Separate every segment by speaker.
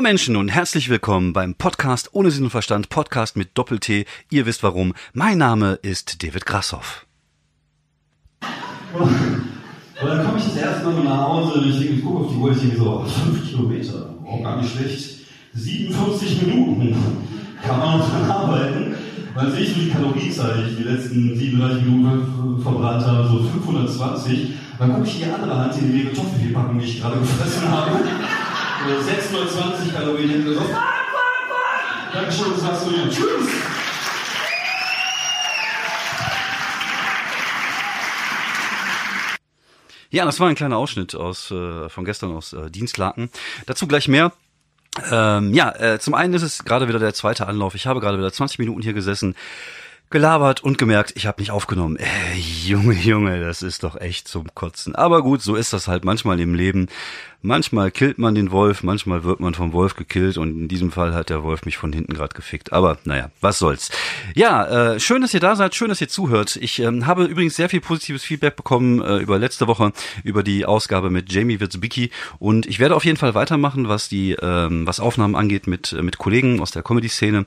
Speaker 1: Hallo Menschen und herzlich willkommen beim Podcast ohne Sinn und Verstand, Podcast mit Doppel-T. Ihr wisst warum. Mein Name ist David Grassoff.
Speaker 2: Und dann komme ich das erste Mal nach Hause und ich gucke auf die Uhr, ich denke so, fünf Kilometer, oh, gar nicht schlecht. 47 Minuten kann man noch dran arbeiten. Weil sehe ich so die Kalorienzahl, die ich die letzten 37 Minuten verbrannt habe, so 520. Dann gucke ich die andere Hand, in die Kartoffelpackung, die ich gerade gefressen habe. 620 Kalorien hinter so, fuck, fuck, fuck. Dankeschön, das sagst du mir. Tschüss.
Speaker 1: Ja, das war ein kleiner Ausschnitt aus äh, von gestern aus äh, Dienstlaken. Dazu gleich mehr. Ähm, ja, äh, zum einen ist es gerade wieder der zweite Anlauf. Ich habe gerade wieder 20 Minuten hier gesessen, gelabert und gemerkt, ich habe nicht aufgenommen. Äh, Junge, Junge, das ist doch echt zum Kotzen. Aber gut, so ist das halt manchmal im Leben. Manchmal killt man den Wolf, manchmal wird man vom Wolf gekillt und in diesem Fall hat der Wolf mich von hinten gerade gefickt. Aber naja, was soll's. Ja, äh, schön, dass ihr da seid, schön, dass ihr zuhört. Ich ähm, habe übrigens sehr viel positives Feedback bekommen äh, über letzte Woche, über die Ausgabe mit Jamie Wirzbicki und ich werde auf jeden Fall weitermachen, was die ähm, was Aufnahmen angeht mit, äh, mit Kollegen aus der Comedy-Szene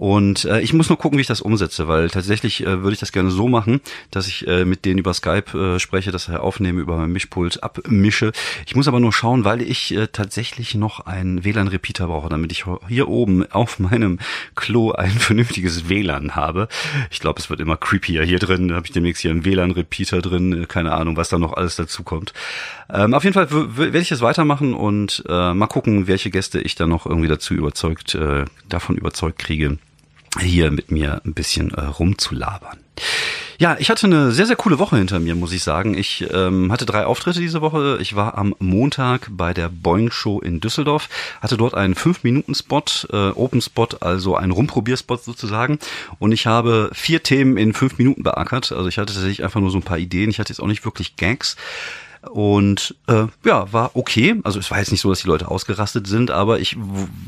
Speaker 1: und äh, ich muss nur gucken, wie ich das umsetze, weil tatsächlich äh, würde ich das gerne so machen, dass ich äh, mit denen über Skype äh, spreche, dass er aufnehme, über mein Mischpult abmische. Ich muss aber nur schauen, schauen, weil ich äh, tatsächlich noch einen WLAN-Repeater brauche, damit ich hier oben auf meinem Klo ein vernünftiges WLAN habe. Ich glaube, es wird immer creepier hier drin. Da habe ich demnächst hier einen WLAN-Repeater drin. Äh, keine Ahnung, was da noch alles dazu kommt. Ähm, auf jeden Fall werde ich das weitermachen und äh, mal gucken, welche Gäste ich da noch irgendwie dazu überzeugt, äh, davon überzeugt kriege, hier mit mir ein bisschen äh, rumzulabern. Ja, ich hatte eine sehr, sehr coole Woche hinter mir, muss ich sagen. Ich ähm, hatte drei Auftritte diese Woche. Ich war am Montag bei der Boing Show in Düsseldorf, hatte dort einen 5-Minuten-Spot, äh, Open-Spot, also einen Rumprobierspot sozusagen. Und ich habe vier Themen in fünf Minuten beackert. Also ich hatte tatsächlich einfach nur so ein paar Ideen. Ich hatte jetzt auch nicht wirklich Gags. Und äh, ja, war okay. Also es war jetzt nicht so, dass die Leute ausgerastet sind, aber ich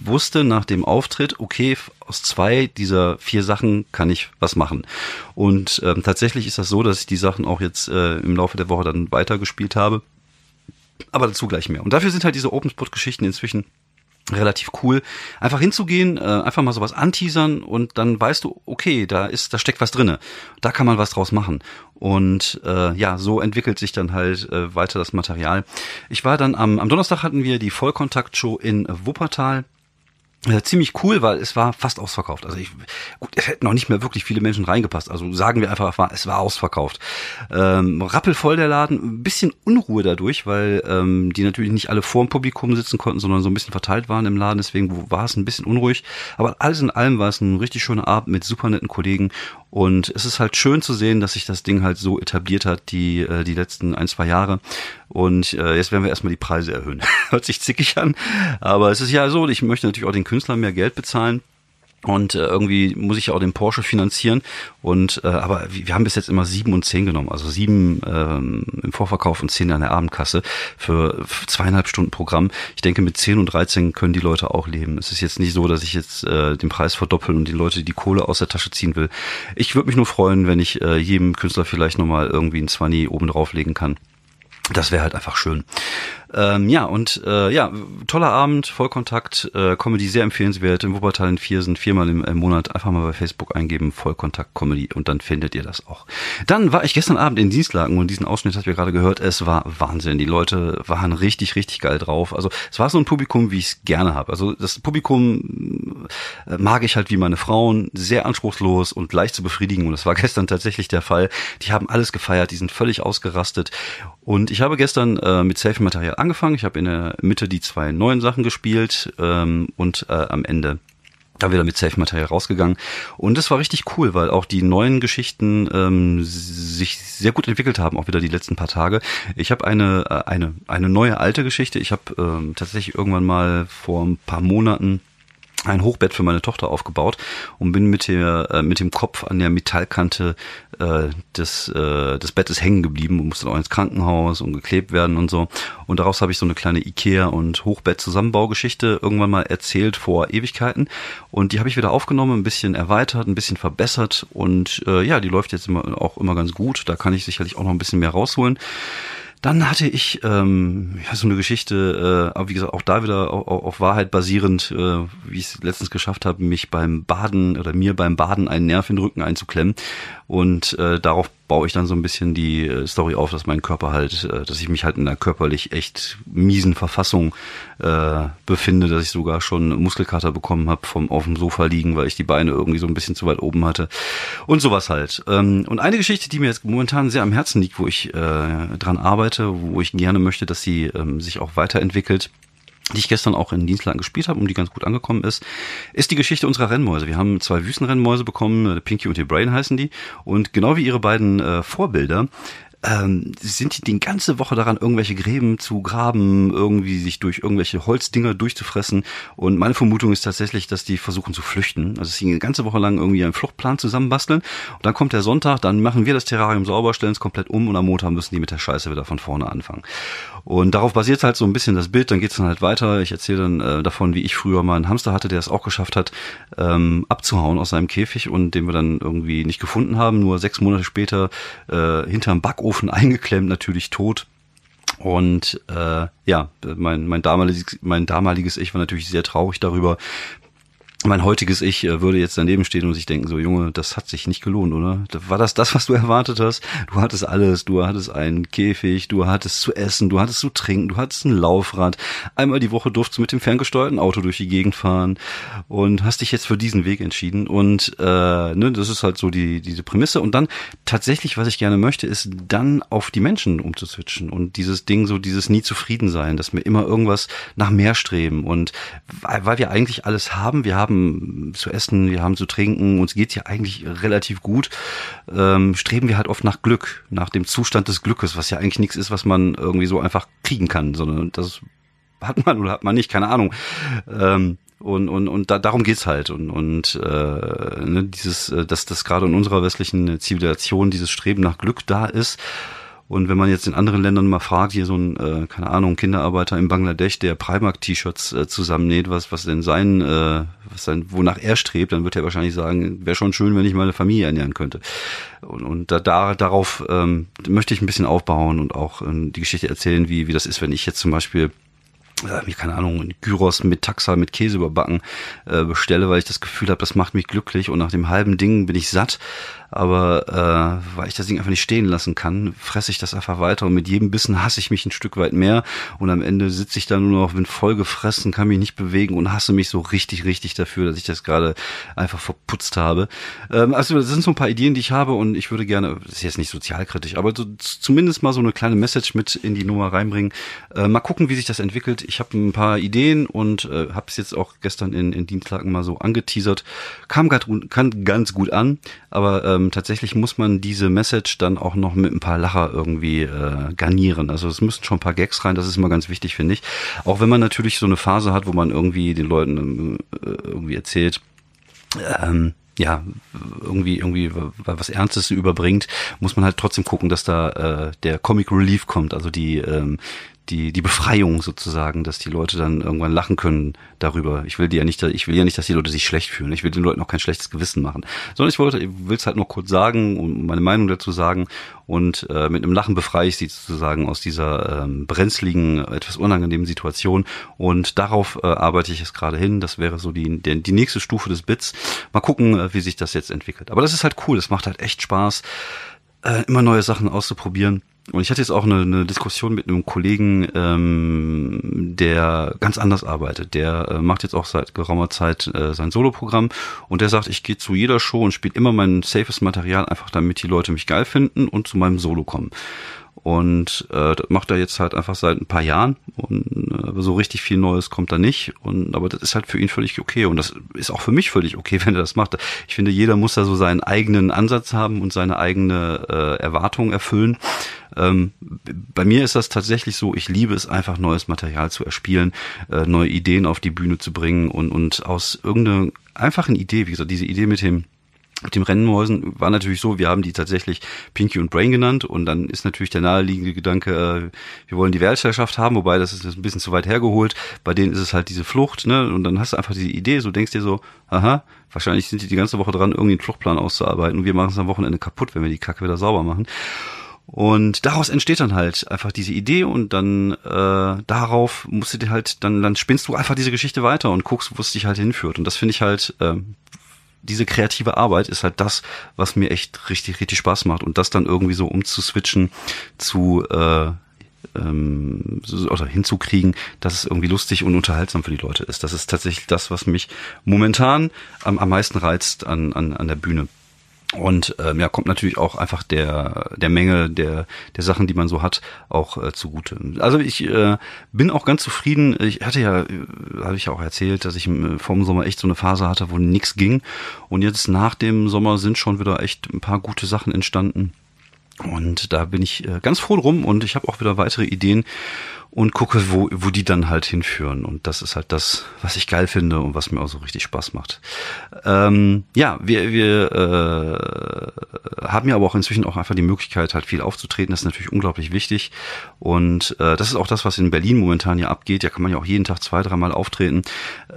Speaker 1: wusste nach dem Auftritt, okay, aus zwei dieser vier Sachen kann ich was machen. Und ähm, tatsächlich ist das so, dass ich die Sachen auch jetzt äh, im Laufe der Woche dann weitergespielt habe. Aber dazu gleich mehr. Und dafür sind halt diese Open Spot Geschichten inzwischen relativ cool, einfach hinzugehen, äh, einfach mal sowas anteasern und dann weißt du, okay, da ist, da steckt was drinne, da kann man was draus machen. Und äh, ja, so entwickelt sich dann halt äh, weiter das Material. Ich war dann am, am Donnerstag hatten wir die Vollkontakt-Show in Wuppertal äh, ziemlich cool, weil es war fast ausverkauft. Also ich, gut, es hätten noch nicht mehr wirklich viele Menschen reingepasst. Also sagen wir einfach, es war ausverkauft. Ähm, rappelvoll der Laden, ein bisschen Unruhe dadurch, weil ähm, die natürlich nicht alle vor dem Publikum sitzen konnten, sondern so ein bisschen verteilt waren im Laden. Deswegen war es ein bisschen unruhig. Aber alles in allem war es ein richtig schöner Abend mit super netten Kollegen und es ist halt schön zu sehen, dass sich das Ding halt so etabliert hat, die, äh, die letzten ein, zwei Jahre. Und äh, jetzt werden wir erstmal die Preise erhöhen. Hört sich zickig an. Aber es ist ja so, ich möchte natürlich auch den Künstlern mehr Geld bezahlen. Und äh, irgendwie muss ich ja auch den Porsche finanzieren. Und äh, aber wir haben bis jetzt immer sieben und zehn genommen. Also sieben ähm, im Vorverkauf und zehn an der Abendkasse für zweieinhalb Stunden Programm. Ich denke, mit zehn und dreizehn können die Leute auch leben. Es ist jetzt nicht so, dass ich jetzt äh, den Preis verdoppeln und die Leute die Kohle aus der Tasche ziehen will. Ich würde mich nur freuen, wenn ich äh, jedem Künstler vielleicht nochmal irgendwie ein Zwanni oben drauflegen kann. Das wäre halt einfach schön. Ähm, ja, und äh, ja, toller Abend, Vollkontakt, äh, Comedy sehr empfehlenswert. Im Wuppertal in vier sind viermal im, im Monat. Einfach mal bei Facebook eingeben, Vollkontakt Comedy und dann findet ihr das auch. Dann war ich gestern Abend in Dienstlagen und diesen Ausschnitt habt ihr gerade gehört. Es war Wahnsinn. Die Leute waren richtig, richtig geil drauf. Also es war so ein Publikum, wie ich es gerne habe. Also das Publikum äh, mag ich halt wie meine Frauen, sehr anspruchslos und leicht zu befriedigen. Und das war gestern tatsächlich der Fall. Die haben alles gefeiert, die sind völlig ausgerastet. Und ich habe gestern äh, mit Selfie-Material angefangen. Ich habe in der Mitte die zwei neuen Sachen gespielt ähm, und äh, am Ende da wieder mit Safe-Material rausgegangen. Und es war richtig cool, weil auch die neuen Geschichten ähm, sich sehr gut entwickelt haben, auch wieder die letzten paar Tage. Ich habe eine, äh, eine, eine neue alte Geschichte. Ich habe ähm, tatsächlich irgendwann mal vor ein paar Monaten ein Hochbett für meine Tochter aufgebaut und bin mit der äh, mit dem Kopf an der Metallkante äh, des äh, des Bettes hängen geblieben und musste auch ins Krankenhaus und geklebt werden und so. Und daraus habe ich so eine kleine Ikea und Hochbett Zusammenbaugeschichte irgendwann mal erzählt vor Ewigkeiten. Und die habe ich wieder aufgenommen ein bisschen erweitert ein bisschen verbessert. Und äh, ja die läuft jetzt immer auch immer ganz gut. Da kann ich sicherlich auch noch ein bisschen mehr rausholen Dann hatte ich ähm, ja, so eine Geschichte, äh, aber wie gesagt, auch da wieder auf, auf Wahrheit basierend, äh, wie ich es letztens geschafft habe, mich beim Baden oder mir beim Baden einen Nerv in den Rücken einzuklemmen. Und äh, darauf baue ich dann so ein bisschen die äh, Story auf, dass mein Körper halt, äh, dass ich mich halt in einer körperlich echt miesen Verfassung äh, befinde, dass ich sogar schon Muskelkater bekommen habe vom auf dem Sofa liegen, weil ich die Beine irgendwie so ein bisschen zu weit oben hatte und sowas halt. Ähm, und eine Geschichte, die mir jetzt momentan sehr am Herzen liegt, wo ich äh, dran arbeite, wo ich gerne möchte, dass sie ähm, sich auch weiterentwickelt, die ich gestern auch in Dienstlagen gespielt habe und die ganz gut angekommen ist, ist die Geschichte unserer Rennmäuse. Wir haben zwei Wüstenrennmäuse bekommen, Pinky und die Brain heißen die. Und genau wie ihre beiden äh, Vorbilder ähm, sind die die ganze Woche daran, irgendwelche Gräben zu graben, irgendwie sich durch irgendwelche Holzdinger durchzufressen. Und meine Vermutung ist tatsächlich, dass die versuchen zu flüchten. Also sie eine ganze Woche lang irgendwie einen Fluchtplan zusammenbasteln. Und dann kommt der Sonntag, dann machen wir das Terrarium sauber, stellen es komplett um und am Montag müssen die mit der Scheiße wieder von vorne anfangen. Und darauf basiert halt so ein bisschen das Bild, dann geht's dann halt weiter. Ich erzähle dann äh, davon, wie ich früher mal einen Hamster hatte, der es auch geschafft hat, ähm, abzuhauen aus seinem Käfig und den wir dann irgendwie nicht gefunden haben. Nur sechs Monate später äh, hinterm Backofen eingeklemmt, natürlich tot. Und äh, ja, mein, mein, damaliges, mein damaliges Ich war natürlich sehr traurig darüber, mein heutiges Ich äh, würde jetzt daneben stehen und sich denken, so Junge, das hat sich nicht gelohnt, oder? War das das, was du erwartet hast? Du hattest alles, du hattest einen Käfig, du hattest zu essen, du hattest zu trinken, du hattest ein Laufrad. Einmal die Woche durftest du mit dem ferngesteuerten Auto durch die Gegend fahren und hast dich jetzt für diesen Weg entschieden. Und äh, ne, das ist halt so die diese Prämisse. Und dann tatsächlich, was ich gerne möchte, ist dann auf die Menschen umzuswitchen und dieses Ding, so dieses nie zufrieden sein, dass wir immer irgendwas nach mehr streben. Und weil wir eigentlich alles haben, wir haben haben zu essen, wir haben zu trinken, uns geht's ja eigentlich relativ gut, ähm, streben wir halt oft nach Glück, nach dem Zustand des Glückes, was ja eigentlich nichts ist, was man irgendwie so einfach kriegen kann, sondern das hat man oder hat man nicht, keine Ahnung. Ähm, und und und da, darum geht's halt und und äh, ne, dieses äh, dass das gerade in unserer westlichen Zivilisation dieses Streben nach Glück da ist und wenn man jetzt in anderen Ländern mal fragt, hier so ein, äh, keine Ahnung, Kinderarbeiter in Bangladesch, der Primark-T-Shirts äh, zusammennäht, was, was denn sein, äh, was sein, wonach er strebt, dann wird er wahrscheinlich sagen, wäre schon schön, wenn ich meine Familie ernähren könnte. Und, und da, da darauf ähm, möchte ich ein bisschen aufbauen und auch ähm, die Geschichte erzählen, wie, wie das ist, wenn ich jetzt zum Beispiel äh, keine Ahnung, Gyros mit Taxa, mit Käse überbacken äh, bestelle, weil ich das Gefühl habe, das macht mich glücklich und nach dem halben Ding bin ich satt aber äh, weil ich das Ding einfach nicht stehen lassen kann, fresse ich das einfach weiter und mit jedem Bissen hasse ich mich ein Stück weit mehr und am Ende sitze ich da nur noch, bin voll gefressen, kann mich nicht bewegen und hasse mich so richtig, richtig dafür, dass ich das gerade einfach verputzt habe. Ähm, also das sind so ein paar Ideen, die ich habe und ich würde gerne, das ist jetzt nicht sozialkritisch, aber so, zumindest mal so eine kleine Message mit in die Nummer reinbringen. Äh, mal gucken, wie sich das entwickelt. Ich habe ein paar Ideen und äh, habe es jetzt auch gestern in, in Dienstlagen mal so angeteasert. Kam grad, kann ganz gut an, aber ähm, tatsächlich muss man diese Message dann auch noch mit ein paar Lacher irgendwie äh, garnieren. Also es müssen schon ein paar Gags rein, das ist immer ganz wichtig, finde ich. Auch wenn man natürlich so eine Phase hat, wo man irgendwie den Leuten äh, irgendwie erzählt, ähm, ja, irgendwie, irgendwie was Ernstes überbringt, muss man halt trotzdem gucken, dass da äh, der Comic Relief kommt, also die, ähm, die, die Befreiung sozusagen, dass die Leute dann irgendwann lachen können darüber. Ich will die ja nicht, ich will ja nicht, dass die Leute sich schlecht fühlen. Ich will den Leuten auch kein schlechtes Gewissen machen. Sondern ich wollte, ich will es halt nur kurz sagen und meine Meinung dazu sagen. Und äh, mit einem Lachen befreie ich sie sozusagen aus dieser ähm, brenzligen, etwas unangenehmen Situation. Und darauf äh, arbeite ich jetzt gerade hin. Das wäre so die, die, die nächste Stufe des Bits. Mal gucken, äh, wie sich das jetzt entwickelt. Aber das ist halt cool. Das macht halt echt Spaß, äh, immer neue Sachen auszuprobieren. Und ich hatte jetzt auch eine, eine Diskussion mit einem Kollegen, ähm, der ganz anders arbeitet. Der äh, macht jetzt auch seit geraumer Zeit äh, sein Soloprogramm und der sagt, ich gehe zu jeder Show und spiele immer mein safes Material, einfach damit die Leute mich geil finden und zu meinem Solo kommen. Und äh, das macht er jetzt halt einfach seit ein paar Jahren. Und äh, so richtig viel Neues kommt da nicht. Und aber das ist halt für ihn völlig okay. Und das ist auch für mich völlig okay, wenn er das macht. Ich finde, jeder muss da so seinen eigenen Ansatz haben und seine eigene äh, Erwartung erfüllen. Ähm, bei mir ist das tatsächlich so, ich liebe es einfach, neues Material zu erspielen, äh, neue Ideen auf die Bühne zu bringen und, und aus irgendeiner einfachen Idee, wie gesagt, diese Idee mit dem mit dem Rennmäusen war natürlich so, wir haben die tatsächlich Pinky und Brain genannt und dann ist natürlich der naheliegende Gedanke, äh, wir wollen die Weltherrschaft haben, wobei das ist ein bisschen zu weit hergeholt. Bei denen ist es halt diese Flucht, ne? Und dann hast du einfach diese Idee, so denkst dir so, aha, wahrscheinlich sind die die ganze Woche dran, irgendwie einen Fluchtplan auszuarbeiten und wir machen es am Wochenende kaputt, wenn wir die Kacke wieder sauber machen. Und daraus entsteht dann halt einfach diese Idee und dann äh, darauf musst du dir halt, dann, dann spinnst du einfach diese Geschichte weiter und guckst, wo es dich halt hinführt. Und das finde ich halt, äh, diese kreative Arbeit ist halt das, was mir echt richtig, richtig Spaß macht. Und das dann irgendwie so umzuswitchen zu äh, ähm, oder hinzukriegen, dass es irgendwie lustig und unterhaltsam für die Leute ist. Das ist tatsächlich das, was mich momentan am, am meisten reizt an, an, an der Bühne. Und ähm, ja, kommt natürlich auch einfach der der Menge der der Sachen, die man so hat, auch äh, zugute. Also ich äh, bin auch ganz zufrieden. Ich hatte ja, äh, habe ich ja auch erzählt, dass ich im, vom Sommer echt so eine Phase hatte, wo nichts ging. Und jetzt nach dem Sommer sind schon wieder echt ein paar gute Sachen entstanden. Und da bin ich äh, ganz froh drum und ich habe auch wieder weitere Ideen und gucke, wo, wo die dann halt hinführen. Und das ist halt das, was ich geil finde und was mir auch so richtig Spaß macht. Ähm, ja, wir, wir äh, haben ja aber auch inzwischen auch einfach die Möglichkeit, halt viel aufzutreten. Das ist natürlich unglaublich wichtig. Und äh, das ist auch das, was in Berlin momentan ja abgeht. Ja, kann man ja auch jeden Tag zwei, dreimal auftreten.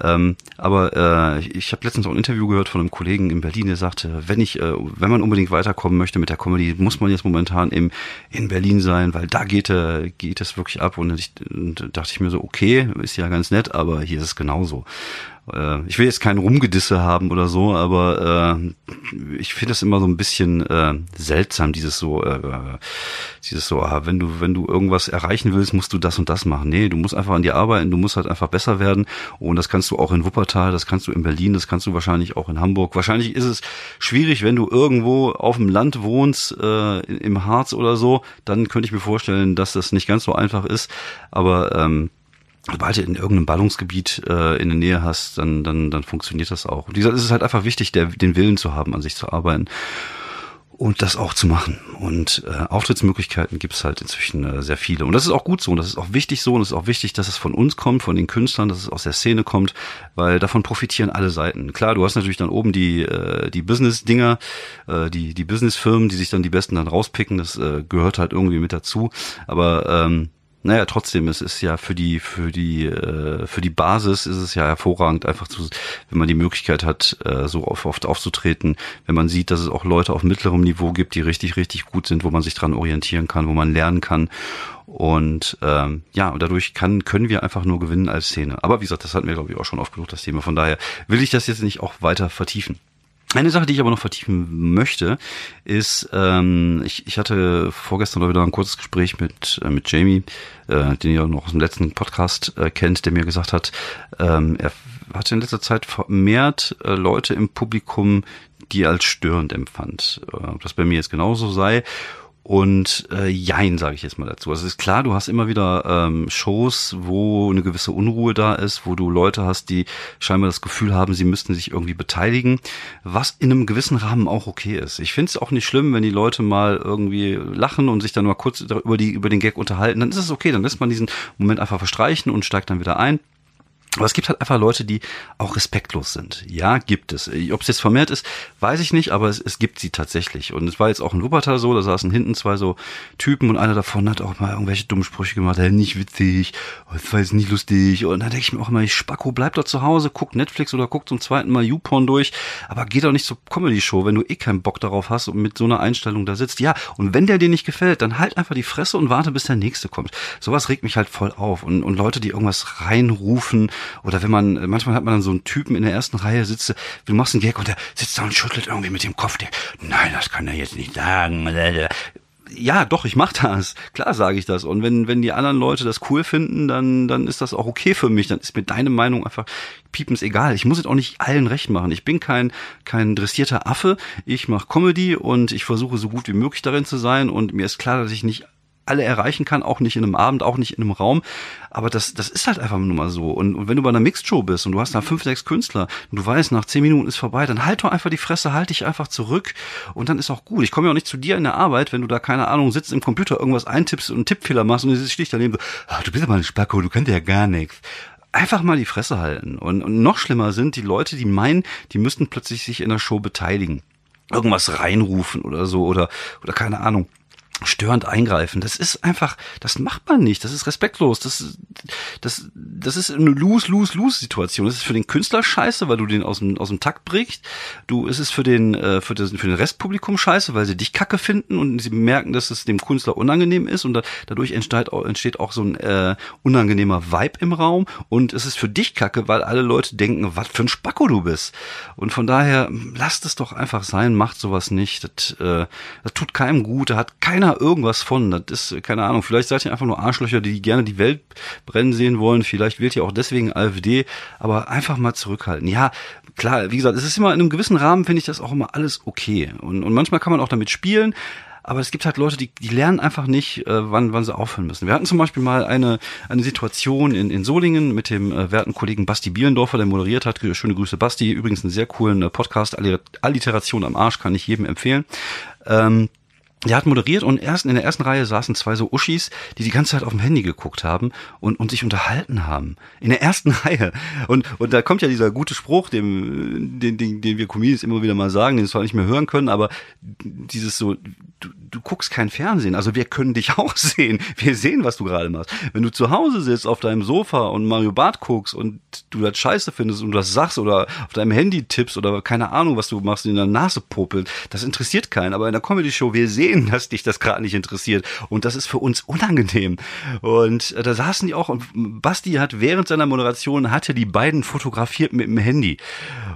Speaker 1: Ähm, aber äh, ich habe letztens auch ein Interview gehört von einem Kollegen in Berlin, der sagte, wenn ich, äh, wenn man unbedingt weiterkommen möchte mit der Comedy, muss man jetzt momentan im, in Berlin sein, weil da geht, äh, geht es wirklich ab. Und ich und dachte ich mir so, okay, ist ja ganz nett, aber hier ist es genauso. Äh, ich will jetzt keinen Rumgedisse haben oder so, aber äh, ich finde es immer so ein bisschen äh, seltsam, dieses so, äh, dieses so, ah, wenn du, wenn du irgendwas erreichen willst, musst du das und das machen. Nee, du musst einfach an dir arbeiten, du musst halt einfach besser werden. Und das kannst du auch in Wuppertal, das kannst du in Berlin, das kannst du wahrscheinlich auch in Hamburg. Wahrscheinlich ist es schwierig, wenn du irgendwo auf dem Land wohnst, äh, im Harz oder so, dann könnte ich mir vorstellen, dass das nicht ganz so einfach ist. Aber ähm, sobald du in irgendeinem Ballungsgebiet äh, in der Nähe hast, dann, dann, dann funktioniert das auch. Und wie gesagt, es ist halt einfach wichtig, der, den Willen zu haben, an sich zu arbeiten und das auch zu machen. Und äh, Auftrittsmöglichkeiten gibt es halt inzwischen äh, sehr viele. Und das ist auch gut so und das ist auch wichtig so und es ist auch wichtig, dass es von uns kommt, von den Künstlern, dass es aus der Szene kommt, weil davon profitieren alle Seiten. Klar, du hast natürlich dann oben die, äh, die Business-Dinger, äh, die, die Business-Firmen, die sich dann die Besten dann rauspicken, das äh, gehört halt irgendwie mit dazu. Aber ähm, naja, trotzdem, es ist ja für die, für die, äh, für die Basis ist es ja hervorragend, einfach zu, wenn man die Möglichkeit hat, äh, so oft, aufzutreten, wenn man sieht, dass es auch Leute auf mittlerem Niveau gibt, die richtig, richtig gut sind, wo man sich dran orientieren kann, wo man lernen kann. Und ähm, ja, und dadurch kann, können wir einfach nur gewinnen als Szene. Aber wie gesagt, das hatten wir, glaube ich, auch schon oft genug, das Thema. Von daher will ich das jetzt nicht auch weiter vertiefen. Eine Sache, die ich aber noch vertiefen möchte, ist, ähm, ich, ich hatte vorgestern wieder ein kurzes Gespräch mit, äh, mit Jamie, äh, den ihr noch aus dem letzten Podcast äh, kennt, der mir gesagt hat, ähm, er hatte in letzter Zeit vermehrt äh, Leute im Publikum, die er als störend empfand. Äh, ob das bei mir jetzt genauso sei und äh, Jein, sage ich jetzt mal dazu. Also es ist klar, du hast immer wieder ähm, Shows, wo eine gewisse Unruhe da ist, wo du Leute hast, die scheinbar das Gefühl haben, sie müssten sich irgendwie beteiligen, was in einem gewissen Rahmen auch okay ist. Ich finde es auch nicht schlimm, wenn die Leute mal irgendwie lachen und sich dann mal kurz über, die, über den Gag unterhalten. Dann ist es okay, dann lässt man diesen Moment einfach verstreichen und steigt dann wieder ein. Aber es gibt halt einfach Leute, die auch respektlos sind. Ja, gibt es. Ob es jetzt vermehrt ist, weiß ich nicht, aber es, es gibt sie tatsächlich. Und es war jetzt auch in Wuppertal so, da saßen hinten zwei so Typen und einer davon hat auch mal irgendwelche dummen Sprüche gemacht, hey, nicht witzig, das war jetzt nicht lustig. Und dann denke ich mir auch immer, ich Spacko, bleib doch zu Hause, guck Netflix oder guck zum zweiten Mal YouPorn durch, aber geh doch nicht zur Comedy-Show, wenn du eh keinen Bock darauf hast und mit so einer Einstellung da sitzt. Ja, und wenn der dir nicht gefällt, dann halt einfach die Fresse und warte, bis der nächste kommt. Sowas regt mich halt voll auf. Und, und Leute, die irgendwas reinrufen, oder wenn man, manchmal hat man dann so einen Typen in der ersten Reihe sitzt, du machst einen Gag und der sitzt da und schüttelt irgendwie mit dem Kopf. Der, Nein, das kann er jetzt nicht sagen. Ja, doch, ich mach das. Klar sage ich das. Und wenn, wenn die anderen Leute das cool finden, dann, dann ist das auch okay für mich. Dann ist mir deine Meinung einfach piepens egal. Ich muss es auch nicht allen recht machen. Ich bin kein, kein dressierter Affe. Ich mache Comedy und ich versuche so gut wie möglich darin zu sein. Und mir ist klar, dass ich nicht alle erreichen kann, auch nicht in einem Abend, auch nicht in einem Raum. Aber das, das ist halt einfach nur mal so. Und, und wenn du bei einer Mixed-Show bist und du hast da fünf, sechs Künstler und du weißt, nach zehn Minuten ist vorbei, dann halt doch einfach die Fresse, halt dich einfach zurück und dann ist auch gut. Ich komme ja auch nicht zu dir in der Arbeit, wenn du da, keine Ahnung, sitzt im Computer, irgendwas eintippst und einen Tippfehler machst und du sitzt daneben so, ah, du bist aber ein Spacko, du kannst ja gar nichts einfach mal die Fresse halten. Und, und noch schlimmer sind die Leute, die meinen, die müssten plötzlich sich in der Show beteiligen. Irgendwas reinrufen oder so oder, oder keine Ahnung störend eingreifen. Das ist einfach, das macht man nicht. Das ist respektlos. Das, das, das ist eine Lose-Lose-Lose-Situation. Das ist für den Künstler scheiße, weil du den aus dem, aus dem Takt brichst. Du, ist es für den, äh, für, das, für den Restpublikum scheiße, weil sie dich kacke finden und sie merken, dass es dem Künstler unangenehm ist und da, dadurch entsteht auch, entsteht auch so ein äh, unangenehmer Vibe im Raum und es ist für dich kacke, weil alle Leute denken, was für ein Spacko du bist. Und von daher, lasst es doch einfach sein, macht sowas nicht. Das, äh, das tut keinem gut, da hat keiner keiner irgendwas von. Das ist, keine Ahnung, vielleicht seid ihr einfach nur Arschlöcher, die gerne die Welt brennen sehen wollen. Vielleicht wählt ihr auch deswegen AfD, aber einfach mal zurückhalten. Ja, klar, wie gesagt, es ist immer in einem gewissen Rahmen, finde ich das auch immer alles okay. Und, und manchmal kann man auch damit spielen. Aber es gibt halt Leute, die, die lernen einfach nicht, äh, wann, wann sie aufhören müssen. Wir hatten zum Beispiel mal eine, eine Situation in, in Solingen mit dem äh, werten Kollegen Basti Bielendorfer, der moderiert hat. Schöne Grüße, Basti. Übrigens einen sehr coolen äh, Podcast, Alliteration am Arsch, kann ich jedem empfehlen. Ähm, der hat moderiert und erst in der ersten Reihe saßen zwei so Uschis, die die ganze Zeit auf dem Handy geguckt haben und, und sich unterhalten haben. In der ersten Reihe. Und, und da kommt ja dieser gute Spruch, dem, den, den, den wir Comedians immer wieder mal sagen, den wir zwar nicht mehr hören können, aber dieses so, du, du guckst kein Fernsehen. Also wir können dich auch sehen. Wir sehen, was du gerade machst. Wenn du zu Hause sitzt auf deinem Sofa und Mario Bart guckst und du das scheiße findest und du das sagst oder auf deinem Handy tippst oder keine Ahnung, was du machst, in der Nase popelt, das interessiert keinen. Aber in der Comedy-Show, wir sehen, dass dich das gerade nicht interessiert. Und das ist für uns unangenehm. Und äh, da saßen die auch und Basti hat während seiner Moderation hatte die beiden fotografiert mit dem Handy.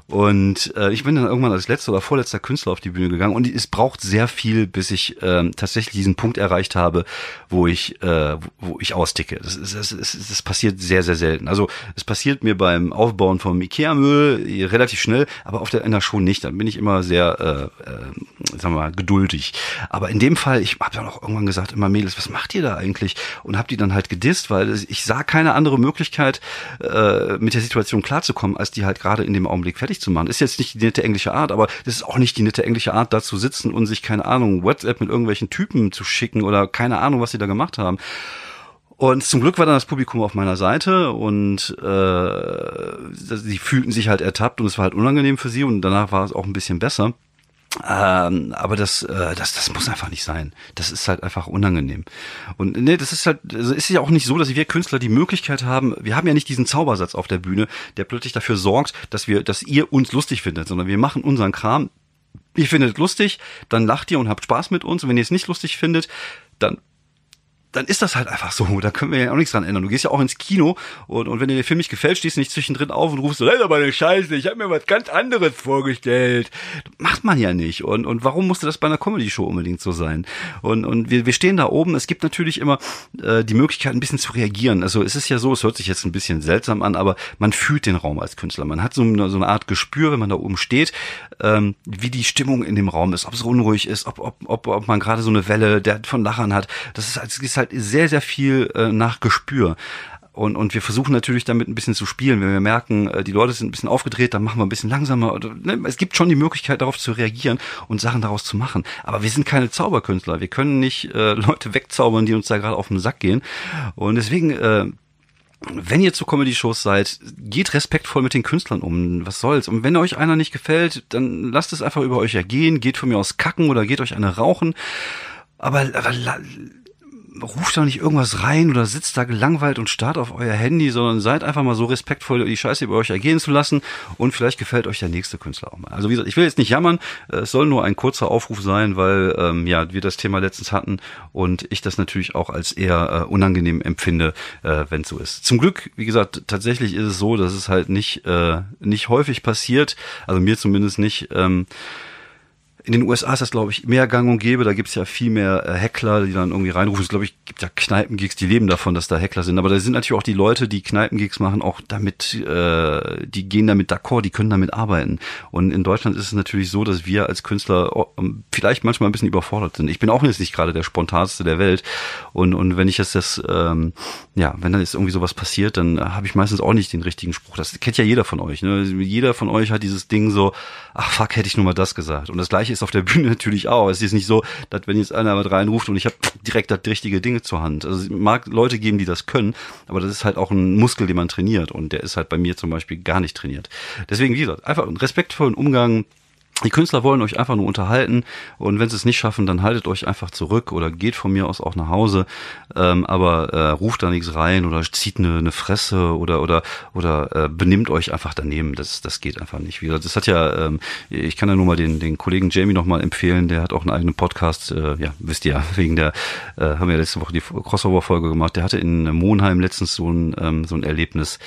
Speaker 1: Und äh, ich bin dann irgendwann als letzter oder vorletzter Künstler auf die Bühne gegangen und es braucht sehr viel, bis ich äh, tatsächlich diesen Punkt erreicht habe, wo ich äh, wo ich austicke. Das, ist, das, das passiert sehr sehr selten. Also es passiert mir beim Aufbauen vom Ikea Müll relativ schnell, aber auf der in der Show nicht. Dann bin ich immer sehr äh, äh, sagen wir mal geduldig. Aber in dem Fall, ich habe dann auch irgendwann gesagt, immer Mädels, was macht ihr da eigentlich? Und habe die dann halt gedisst, weil ich sah keine andere Möglichkeit äh, mit der Situation klarzukommen, als die halt gerade in dem Augenblick fertig zu machen. Ist jetzt nicht die nette englische Art, aber das ist auch nicht die nette englische Art, da zu sitzen und sich, keine Ahnung, WhatsApp mit irgendwelchen Typen zu schicken oder keine Ahnung, was sie da gemacht haben. Und zum Glück war dann das Publikum auf meiner Seite und äh, sie fühlten sich halt ertappt und es war halt unangenehm für sie und danach war es auch ein bisschen besser. Ähm, aber das, äh, das, das muss einfach nicht sein. Das ist halt einfach unangenehm. Und nee, das ist halt, also ist ja auch nicht so, dass wir Künstler die Möglichkeit haben, wir haben ja nicht diesen Zaubersatz auf der Bühne, der plötzlich dafür sorgt, dass wir, dass ihr uns lustig findet, sondern wir machen unseren Kram. Ihr findet lustig, dann lacht ihr und habt Spaß mit uns. Und wenn ihr es nicht lustig findet, dann dann ist das halt einfach so. Da können wir ja auch nichts dran ändern. Du gehst ja auch ins Kino und, und wenn dir der Film nicht gefällt, stehst du nicht zwischendrin auf und rufst so, das ist aber eine Scheiße, ich habe mir was ganz anderes vorgestellt. Macht man ja nicht. Und, und warum musste das bei einer Comedy-Show unbedingt so sein? Und, und wir, wir stehen da oben. Es gibt natürlich immer äh, die Möglichkeit, ein bisschen zu reagieren. Also es ist ja so, es hört sich jetzt ein bisschen seltsam an, aber man fühlt den Raum als Künstler. Man hat so eine, so eine Art Gespür, wenn man da oben steht, ähm, wie die Stimmung in dem Raum ist, ob es unruhig ist, ob, ob, ob, ob man gerade so eine Welle der von Lachern hat. Das ist, ist halt sehr, sehr viel äh, nach Gespür. Und, und wir versuchen natürlich damit ein bisschen zu spielen. Wenn wir merken, äh, die Leute sind ein bisschen aufgedreht, dann machen wir ein bisschen langsamer. Ne? Es gibt schon die Möglichkeit, darauf zu reagieren und Sachen daraus zu machen. Aber wir sind keine Zauberkünstler. Wir können nicht äh, Leute wegzaubern, die uns da gerade auf den Sack gehen. Und deswegen, äh, wenn ihr zu Comedy-Shows seid, geht respektvoll mit den Künstlern um. Was soll's? Und wenn euch einer nicht gefällt, dann lasst es einfach über euch ergehen. Geht von mir aus kacken oder geht euch eine rauchen. Aber, aber ruft doch nicht irgendwas rein oder sitzt da gelangweilt und starrt auf euer Handy, sondern seid einfach mal so respektvoll, die Scheiße über euch ergehen zu lassen und vielleicht gefällt euch der nächste Künstler auch mal. Also wie gesagt, ich will jetzt nicht jammern, es soll nur ein kurzer Aufruf sein, weil ähm, ja wir das Thema letztens hatten und ich das natürlich auch als eher äh, unangenehm empfinde, äh, wenn es so ist. Zum Glück, wie gesagt, tatsächlich ist es so, dass es halt nicht äh, nicht häufig passiert, also mir zumindest nicht. Ähm, in den USA ist das, glaube ich, mehr gang und gäbe. Da gibt's ja viel mehr äh, die dann irgendwie reinrufen. Es glaube ich, gibt ja Kneipengigs, die leben davon, dass da Heckler sind. Aber da sind natürlich auch die Leute, die Kneipengigs machen, auch damit, äh, die gehen damit d'accord, die können damit arbeiten. Und in Deutschland ist es natürlich so, dass wir als Künstler oh, ähm, vielleicht manchmal ein bisschen überfordert sind. Ich bin auch jetzt nicht gerade der spontanste der Welt. Und, und wenn ich jetzt das, ähm, ja, wenn dann jetzt irgendwie sowas passiert, dann habe ich meistens auch nicht den richtigen Spruch. Das kennt ja jeder von euch. Ne? Jeder von euch hat dieses Ding so, ach fuck, hätte ich nur mal das gesagt. Und das gleiche ist auf der Bühne natürlich auch. Es ist nicht so, dass wenn jetzt einer mit reinruft und ich habe direkt das richtige Ding zur Hand. Also es mag Leute geben, die das können, aber das ist halt auch ein Muskel, den man trainiert und der ist halt bei mir zum Beispiel gar nicht trainiert. Deswegen, wie gesagt, einfach einen respektvollen Umgang Die Künstler wollen euch einfach nur unterhalten und wenn sie es nicht schaffen, dann haltet euch einfach zurück oder geht von mir aus auch nach Hause, ähm, aber äh, ruft da nichts rein oder zieht eine, eine Fresse oder oder oder äh, benimmt euch einfach daneben. Das das geht einfach nicht. Wie gesagt, das hat ja, ähm, ich kann ja nur mal den den Kollegen Jamie noch mal empfehlen. Der hat auch einen eigenen Podcast. Äh, ja, wisst ihr, wegen der äh, haben wir letzte Woche die Crossover-Folge gemacht. Der hatte in Monheim letztens so ein ähm, so ein Erlebnis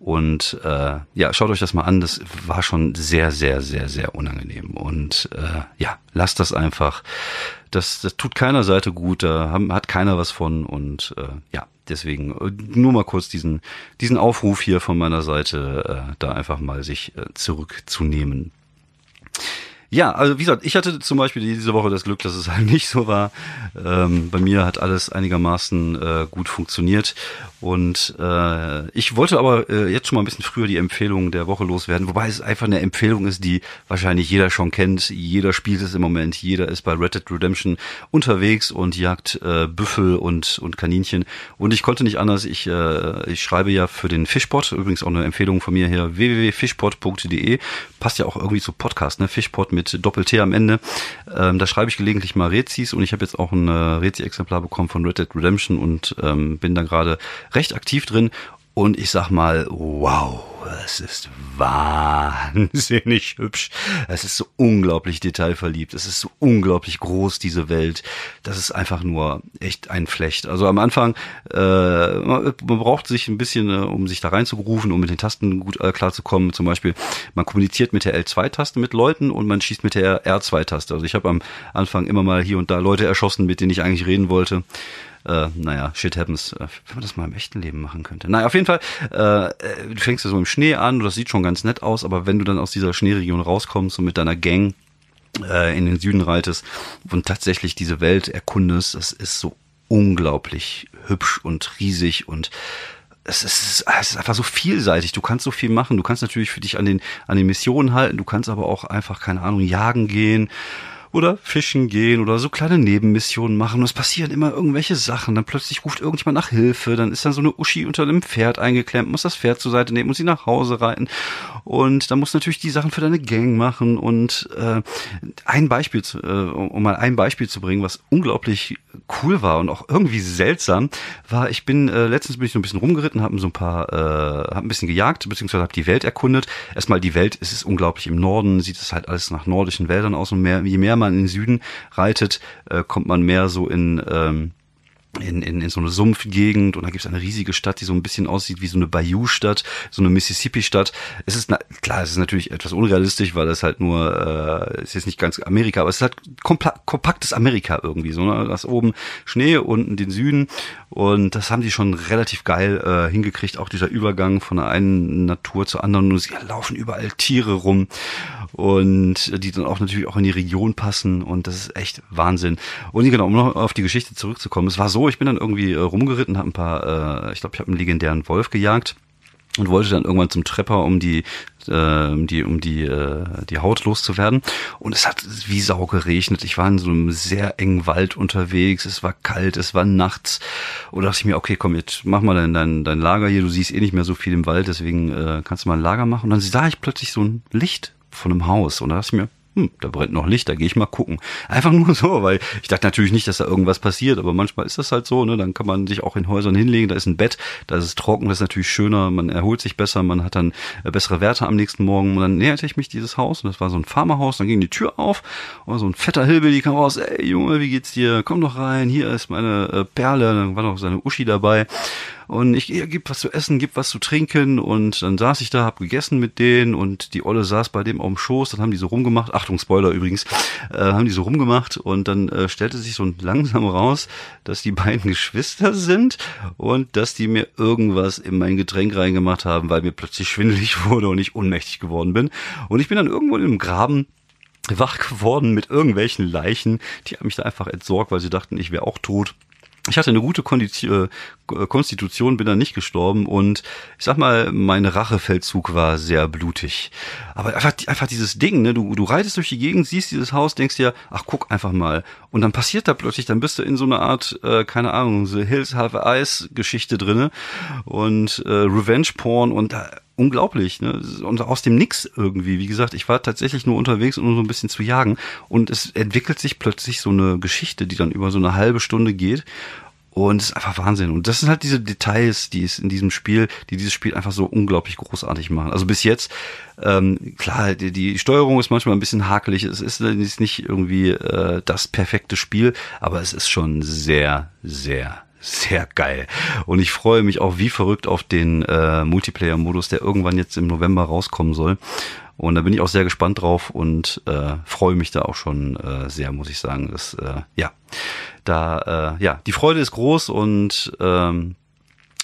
Speaker 1: und äh, ja, schaut euch das mal an. Das war schon sehr, sehr, sehr, sehr unangenehm. Und äh, ja, lasst das einfach. Das, das tut keiner Seite gut. Da haben, hat keiner was von. Und äh, ja, deswegen äh, nur mal kurz diesen diesen Aufruf hier von meiner Seite, äh, da einfach mal sich äh, zurückzunehmen. Ja, also wie gesagt, ich hatte zum Beispiel diese Woche das Glück, dass es halt nicht so war. Ähm, bei mir hat alles einigermaßen äh, gut funktioniert und äh, ich wollte aber äh, jetzt schon mal ein bisschen früher die Empfehlung der Woche loswerden, wobei es einfach eine Empfehlung ist, die wahrscheinlich jeder schon kennt. Jeder spielt es im Moment, jeder ist bei Red Dead Redemption unterwegs und jagt äh, Büffel und, und Kaninchen. Und ich konnte nicht anders, ich, äh, ich schreibe ja für den Fishpot, übrigens auch eine Empfehlung von mir hier, www.fishpot.de. Passt ja auch irgendwie zu Podcast, ne? Fishpot mit Doppel-T am Ende. Ähm, da schreibe ich gelegentlich mal Rezis und ich habe jetzt auch ein äh, Rezi-Exemplar bekommen von Red Dead Redemption und ähm, bin da gerade recht aktiv drin und ich sag mal, wow, es ist wahnsinnig hübsch. Es ist so unglaublich detailverliebt. Es ist so unglaublich groß, diese Welt. Das ist einfach nur echt ein Flecht. Also am Anfang, äh, man, braucht sich ein bisschen, äh, um sich da reinzugrufen, um mit den Tasten gut äh, klarzukommen. Zum Beispiel, man kommuniziert mit der L2-Taste mit Leuten und man schießt mit der R2-Taste. Also ich habe am Anfang immer mal hier und da Leute erschossen, mit denen ich eigentlich reden wollte äh, naja, shit happens. Äh, wenn man das mal im echten Leben machen könnte. Naja, auf jeden Fall, äh, äh, du fängst ja so im Schnee an, das sieht schon ganz nett aus, aber wenn du dann aus dieser Schneeregion rauskommst und mit deiner Gang äh, in den Süden reitest und tatsächlich diese Welt erkundest, das ist so unglaublich hübsch und riesig und es ist, es ist einfach so vielseitig. Du kannst so viel machen. Du kannst natürlich für dich an den, an den Missionen halten. Du kannst aber auch einfach, keine Ahnung, jagen gehen oder fischen gehen oder so kleine Nebenmissionen machen. Und es passieren immer irgendwelche Sachen. Dann plötzlich ruft irgendjemand nach Hilfe. Dann ist dann so eine Uschi unter einem Pferd eingeklemmt, muss das Pferd zur Seite nehmen und sie nach Hause reiten. Und dann musst du natürlich die Sachen für deine Gang machen. Und äh, ein Beispiel, zu, äh, um mal ein Beispiel zu bringen, was unglaublich cool war und auch irgendwie seltsam, war, ich bin äh, letztens bin ich so ein bisschen rumgeritten, habe so ein paar, äh, habe ein bisschen gejagt, beziehungsweise habe die Welt erkundet. Erstmal die Welt, es ist unglaublich im Norden, sieht es halt alles nach nordischen Wäldern aus und mehr, je mehr man in den Süden reitet, äh, kommt man mehr so in ähm, in, in, in so eine Sumpfgegend und da gibt es eine riesige Stadt, die so ein bisschen aussieht wie so eine Bayou-Stadt, so eine Mississippi-Stadt. Es ist na, klar, es ist natürlich etwas unrealistisch, weil es halt nur, äh, es ist nicht ganz Amerika, aber es ist halt kompaktes Amerika irgendwie, so ne? Das oben Schnee, unten den Süden und das haben die schon relativ geil äh, hingekriegt, auch dieser Übergang von der einen Natur zur anderen. Und es laufen überall Tiere rum und die dann auch natürlich auch in die Region passen und das ist echt Wahnsinn. Und genau, um noch auf die Geschichte zurückzukommen, es war so, ich bin dann irgendwie äh, rumgeritten, habe ein paar, äh, ich glaube, ich habe einen legendären Wolf gejagt und wollte dann irgendwann zum Trepper, um die äh, die um die äh, die Haut loszuwerden und es hat wie Sau geregnet. Ich war in so einem sehr engen Wald unterwegs. Es war kalt, es war nachts und dachte ich mir, okay, komm jetzt mach mal dein, dein dein Lager hier. Du siehst eh nicht mehr so viel im Wald, deswegen äh, kannst du mal ein Lager machen. Und dann sah ich plötzlich so ein Licht von einem Haus und da dachte ich mir, hm, da brennt noch Licht, da gehe ich mal gucken. Einfach nur so, weil ich dachte natürlich nicht, dass da irgendwas passiert, aber manchmal ist das halt so, ne? Dann kann man sich auch in Häusern hinlegen, da ist ein Bett, da ist es trocken, das ist natürlich schöner, man erholt sich besser, man hat dann äh, bessere Werte am nächsten Morgen und dann näherte ich mich dieses Haus und das war so ein Farmerhaus, dann ging die Tür auf und so ein fetter Hilbe, die kam raus, ey Junge, wie geht's dir? Komm doch rein, hier ist meine äh, Perle, dann war noch seine Uschi dabei und ich ja, gib was zu essen, gib was zu trinken. Und dann saß ich da, hab gegessen mit denen. Und die Olle saß bei dem auf dem Schoß, dann haben die so rumgemacht, Achtung, Spoiler übrigens, äh, haben die so rumgemacht. Und dann äh, stellte sich so langsam raus, dass die beiden Geschwister sind. Und dass die mir irgendwas in mein Getränk reingemacht haben, weil mir plötzlich schwindelig wurde und ich ohnmächtig geworden bin. Und ich bin dann irgendwo in einem Graben wach geworden mit irgendwelchen Leichen. Die haben mich da einfach entsorgt, weil sie dachten, ich wäre auch tot ich hatte eine gute äh, Konstitution, bin da nicht gestorben und ich sag mal, mein Rachefeldzug war sehr blutig. Aber einfach, einfach dieses Ding, ne, du, du reitest durch die Gegend, siehst dieses Haus, denkst dir, ach guck einfach mal. Und dann passiert da plötzlich, dann bist du in so einer Art, äh, keine Ahnung, so Hills Have Ice Geschichte drinne und äh, Revenge Porn und da unglaublich. Ne? Und aus dem Nix irgendwie. Wie gesagt, ich war tatsächlich nur unterwegs, um so ein bisschen zu jagen. Und es entwickelt sich plötzlich so eine Geschichte, die dann über so eine halbe Stunde geht. Und es ist einfach Wahnsinn. Und das sind halt diese Details, die es in diesem Spiel, die dieses Spiel einfach so unglaublich großartig machen. Also bis jetzt, ähm, klar, die, die Steuerung ist manchmal ein bisschen hakelig. Es ist nicht irgendwie äh, das perfekte Spiel, aber es ist schon sehr, sehr, sehr geil. Und ich freue mich auch wie verrückt auf den äh, Multiplayer-Modus, der irgendwann jetzt im November rauskommen soll. Und da bin ich auch sehr gespannt drauf und äh, freue mich da auch schon äh, sehr, muss ich sagen. Das, äh, ja, da, äh, ja, die Freude ist groß und ähm,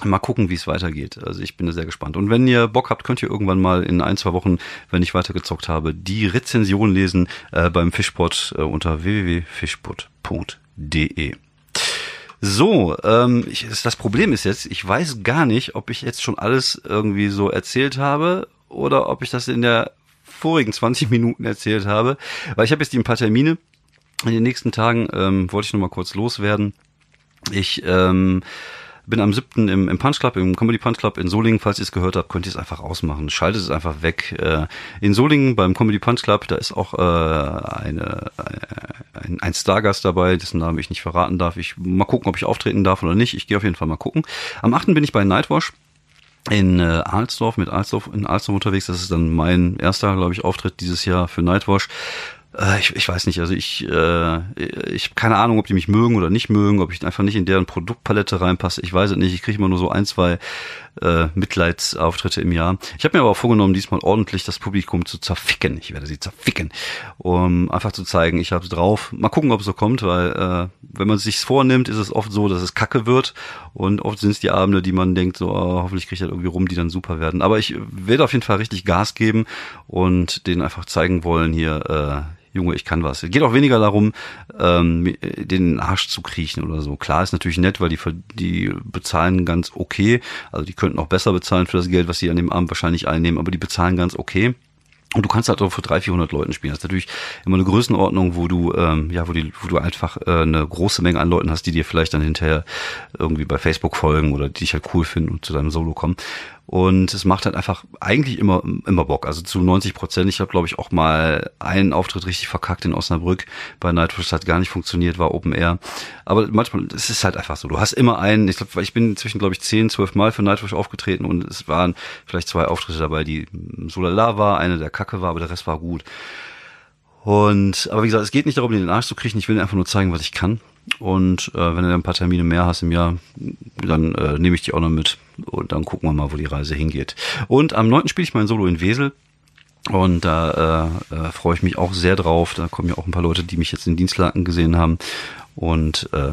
Speaker 1: mal gucken, wie es weitergeht. Also ich bin da sehr gespannt. Und wenn ihr Bock habt, könnt ihr irgendwann mal in ein, zwei Wochen, wenn ich weitergezockt habe, die Rezension lesen äh, beim Fischpot äh, unter www.fischpot.de. So, ähm, ich, das Problem ist jetzt, ich weiß gar nicht, ob ich jetzt schon alles irgendwie so erzählt habe oder ob ich das in der vorigen 20 Minuten erzählt habe, weil ich habe jetzt ein paar Termine. In den nächsten Tagen ähm, wollte ich noch mal kurz loswerden. Ich ähm, bin am 7. im, im Punch Club, im Comedy Punch Club in Solingen. Falls ihr es gehört habt, könnt ihr es einfach ausmachen. Schaltet es einfach weg. Äh, in Solingen beim Comedy Punch Club, da ist auch äh, eine, äh, ein, ein Stargast dabei, dessen Namen ich nicht verraten darf. Ich mal gucken, ob ich auftreten darf oder nicht. Ich gehe auf jeden Fall mal gucken. Am 8. bin ich bei Nightwash in äh, Alsdorf, mit Alsdorf in Alsdorf unterwegs. Das ist dann mein erster, glaube ich, Auftritt dieses Jahr für Nightwash. Äh, ich, ich weiß nicht, also ich, äh, ich habe keine Ahnung, ob die mich mögen oder nicht mögen, ob ich einfach nicht in deren Produktpalette reinpasse. Ich weiß es nicht. Ich kriege immer nur so ein, zwei äh, Mitleidsauftritte im Jahr. Ich habe mir aber auch vorgenommen, diesmal ordentlich das Publikum zu zerficken. Ich werde sie zerficken, um einfach zu zeigen, ich habe drauf. Mal gucken, ob es so kommt, weil äh, wenn man es sich vornimmt, ist es oft so, dass es kacke wird und oft sind es die Abende, die man denkt, so oh, hoffentlich ich das irgendwie rum, die dann super werden. Aber ich werde auf jeden Fall richtig Gas geben und denen einfach zeigen wollen hier. Äh, Junge, ich kann was. Es geht auch weniger darum, ähm, den Arsch zu kriechen oder so. Klar ist natürlich nett, weil die, die bezahlen ganz okay. Also die könnten auch besser bezahlen für das Geld, was sie an dem Abend wahrscheinlich einnehmen, aber die bezahlen ganz okay. Und du kannst halt auch für 300, 400 Leuten spielen. Das ist natürlich immer eine Größenordnung, wo du, ähm, ja, wo, die, wo du einfach äh, eine große Menge an Leuten hast, die dir vielleicht dann hinterher irgendwie bei Facebook folgen oder die dich halt cool finden und zu deinem Solo kommen. Und es macht halt einfach eigentlich immer, immer Bock. Also zu 90 Prozent. Ich habe, glaube ich, auch mal einen Auftritt richtig verkackt in Osnabrück. Bei Nightwish hat gar nicht funktioniert, war Open Air. Aber manchmal, es ist halt einfach so. Du hast immer einen, ich glaube, ich bin inzwischen, glaube ich, 10, 12 Mal für Nightwish aufgetreten und es waren vielleicht zwei Auftritte dabei, die so lala war, eine der Kacke war, aber der Rest war gut. Und, aber wie gesagt, es geht nicht darum, den Arsch zu kriegen. Ich will einfach nur zeigen, was ich kann. Und äh, wenn du ein paar Termine mehr hast im Jahr, dann äh, nehme ich die auch noch mit und dann gucken wir mal, wo die Reise hingeht. Und am 9. spiele ich mein Solo in Wesel. Und da äh, äh, freue ich mich auch sehr drauf. Da kommen ja auch ein paar Leute, die mich jetzt in Dienstlaken gesehen haben. Und äh,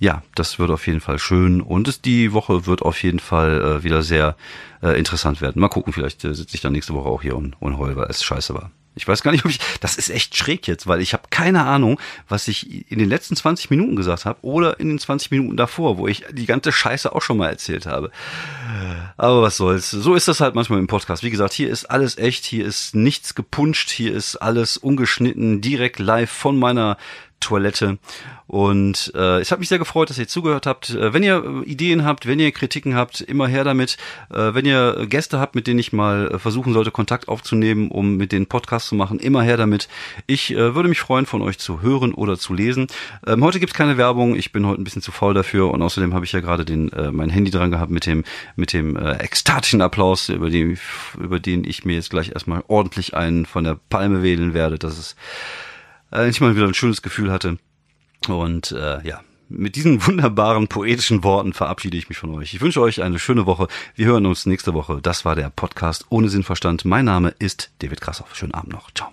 Speaker 1: ja, das wird auf jeden Fall schön. Und es, die Woche wird auf jeden Fall äh, wieder sehr äh, interessant werden. Mal gucken, vielleicht äh, sitze ich dann nächste Woche auch hier und, und heul, weil es scheiße war. Ich weiß gar nicht, ob ich. Das ist echt schräg jetzt, weil ich habe keine Ahnung, was ich in den letzten 20 Minuten gesagt habe oder in den 20 Minuten davor, wo ich die ganze Scheiße auch schon mal erzählt habe. Aber was soll's. So ist das halt manchmal im Podcast. Wie gesagt, hier ist alles echt, hier ist nichts gepuncht, hier ist alles ungeschnitten, direkt live von meiner Toilette. Und äh, ich habe mich sehr gefreut, dass ihr zugehört habt. Äh, wenn ihr äh, Ideen habt, wenn ihr Kritiken habt, immer her damit. Äh, wenn ihr Gäste habt, mit denen ich mal äh, versuchen sollte, Kontakt aufzunehmen, um mit den Podcast zu machen, immer her damit. Ich äh, würde mich freuen, von euch zu hören oder zu lesen. Ähm, heute gibt's keine Werbung. Ich bin heute ein bisschen zu faul dafür und außerdem habe ich ja gerade den äh, mein Handy dran gehabt mit dem mit dem äh, ekstatischen Applaus, über den über den ich mir jetzt gleich erstmal ordentlich einen von der Palme wählen werde. Das ist äh, ich mal wieder ein schönes Gefühl hatte. Und äh, ja, mit diesen wunderbaren poetischen Worten verabschiede ich mich von euch. Ich wünsche euch eine schöne Woche. Wir hören uns nächste Woche. Das war der Podcast ohne Sinnverstand. Mein Name ist David Krassoff. Schönen Abend noch. Ciao.